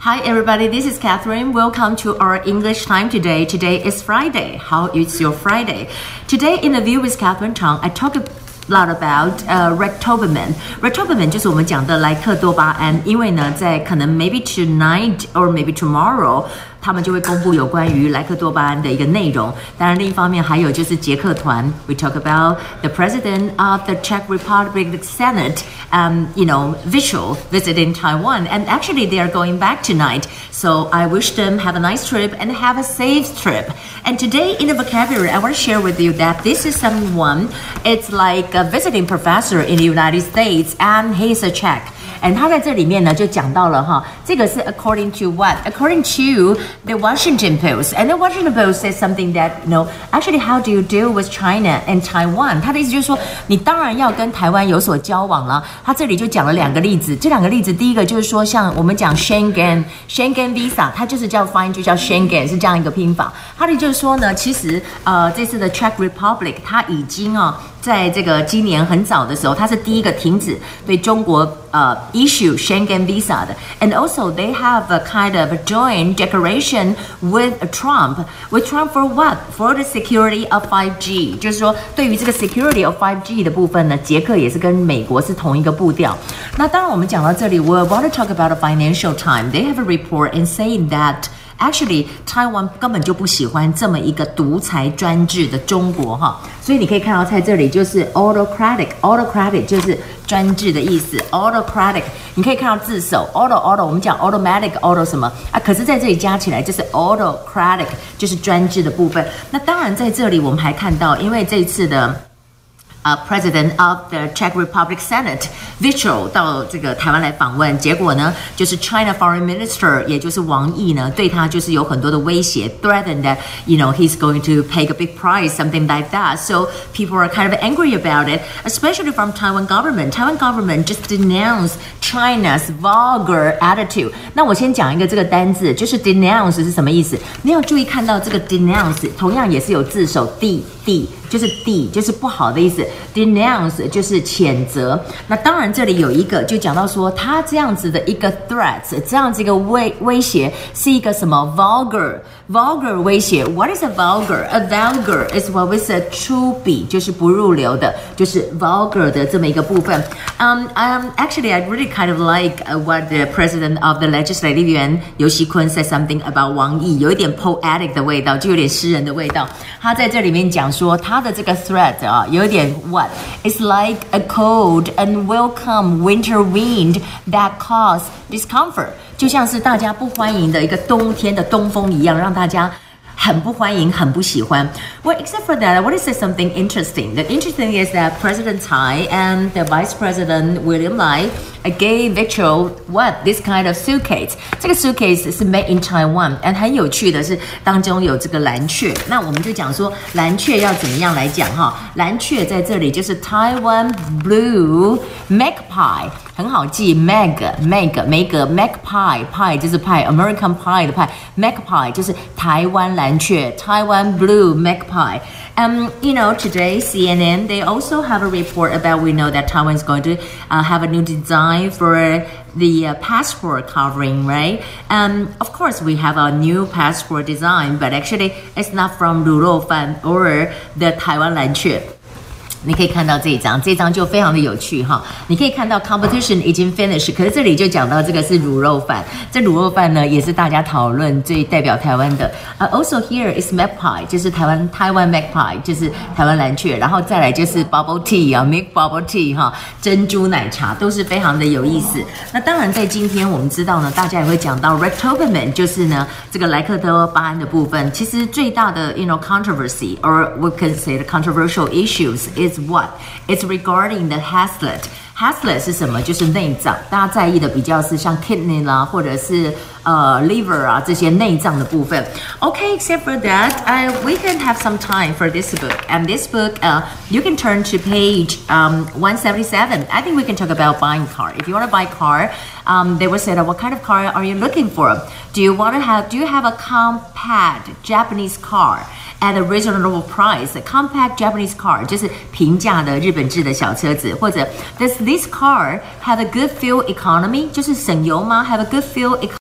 Hi everybody, this is Catherine. Welcome to our English time today. Today is Friday. How is your Friday? Today in the view with Catherine Chang. I talk lot about 呃、uh, ractopamine。ractopamine 就是我们讲的莱克多巴胺，因为呢，在可能 maybe tonight or maybe tomorrow。他们就会公布有关于莱克多巴胺的一个内容。当然，另一方面还有就是捷克团，we talk about the president of the Czech Republic Senate, um, you know, visual visiting Taiwan, and actually they are going back tonight. So I wish them have a nice trip and have a safe trip. And today in the vocabulary, I want to share with you that this is someone. It's like a visiting professor in the United States, and he's a Czech. And 他在这里面呢就讲到了哈，这个是 according to what? According to the Washington Post. And the Washington Post says something that you know, actually how do you deal with China and Taiwan? 他的意思就是说，你当然要跟台湾有所交往了。他这里就讲了两个例子，这两个例子，第一个就是说，像我们讲 Schengen Schengen Visa，它就是叫发音就叫 Schengen，是这样一个拼法。它的就是说呢，其实呃这次的 Czech Republic 它已经啊。在这个今年很早的时候，它是第一个停止对中国 呃 issue Schengen visa 的，and also they have a kind of a joint declaration with Trump with Trump for what for the security of 5G，就是说对于这个 security of 5G 的部分呢，捷克也是跟美国是同一个步调。那当然我们讲到这里，we want to talk about a Financial Time. They have a report in saying that. Actually, Taiwan 根本就不喜欢这么一个独裁专制的中国哈，所以你可以看到在这里就是 autocratic，autocratic 就是专制的意思，autocratic 你可以看到字首 auto auto 我们讲 automatic auto 什么啊？可是在这里加起来就是 autocratic 就是专制的部分。那当然在这里我们还看到，因为这次的。呃 President of the Czech Republic Senate Vystrčil 到这个台湾来访问，结果呢，就是 China Foreign Minister，也就是王毅呢，对他就是有很多的威胁，threatened that you know he's going to pay a big price something like that. So people are kind of angry about it, especially from Taiwan government. Taiwan government just denounced China's vulgar attitude. denounce 是什么意思？你要注意看到这个 denounce，同样也是有字首 d。d。就是 d 就是不好的意思，denounce 就是谴责。那当然这里有一个就讲到说，他这样子的一个 threats，这样子一个威威胁是一个什么 vulgar vulgar 威胁。What is a vulgar? A vulgar is what we said 粗鄙，就是不入流的，就是 vulgar 的这么一个部分。Um, actually, I really kind of like what the president of the legislative yuan 尤熙坤 said something about 王毅，有一点 poetic 的味道，就有点诗人的味道。他在这里面讲说他。它的这个 threat 啊，有点 what? It's like a cold and welcome winter wind that cause discomfort，就像是大家不欢迎的一个冬天的东风一样，让大家。很不欢迎，很不喜欢。Well, except for that, I want to say something interesting. The interesting is that President Tsai and the Vice President William Lai gave Victor what this kind of suitcase. 这个 suitcase 是 made in Taiwan. And 很有趣的是，当中有这个蓝雀。那我们就讲说蓝雀要怎么样来讲哈？蓝雀在这里就是 Taiwan Blue Magpie，很好记，Mag Mag 梅格 Magpie Pie 就是派 American Pie 的派，Magpie 就是台湾蓝。蓝雀 Taiwan blue magpie. Um, you know, today CNN they also have a report about we know that Taiwan is going to uh, have a new design for the uh, passport covering, right? Um, of course, we have a new passport design, but actually it's not from Roufan or the Taiwan 蓝雀。你可以看到这一张，这张就非常的有趣哈。你可以看到 competition 已经 finish，可是这里就讲到这个是卤肉饭。这卤肉饭呢，也是大家讨论最代表台湾的。呃，also here is magpie，就是台湾台湾 magpie，就是台湾蓝雀。然后再来就是 bubble tea 啊，make bubble tea 哈，珍珠奶茶都是非常的有意思。那当然在今天我们知道呢，大家也会讲到 rectobamin，就是呢这个莱克多巴胺的部分。其实最大的 you know controversy or we can say the controversial issues is is what? It's regarding the haslet. Hazlitt 是什么？就是内脏，大家在意的比较是像 kidney 啦，或者是呃 liver 啊这些内脏的部分。Okay, except for that, uh, we can have some time for this book. And this book, uh, you can turn to page um, 177. I think we can talk about buying car. If you want to buy car, um, they will say that what kind of car are you looking for? Do you want to have? Do you have a compact Japanese car? at a reasonable price. Compact Japanese car 就是平价的日本制的小车子，或者 Does this car have a good fuel economy？就是省油吗？Have a good fuel economy？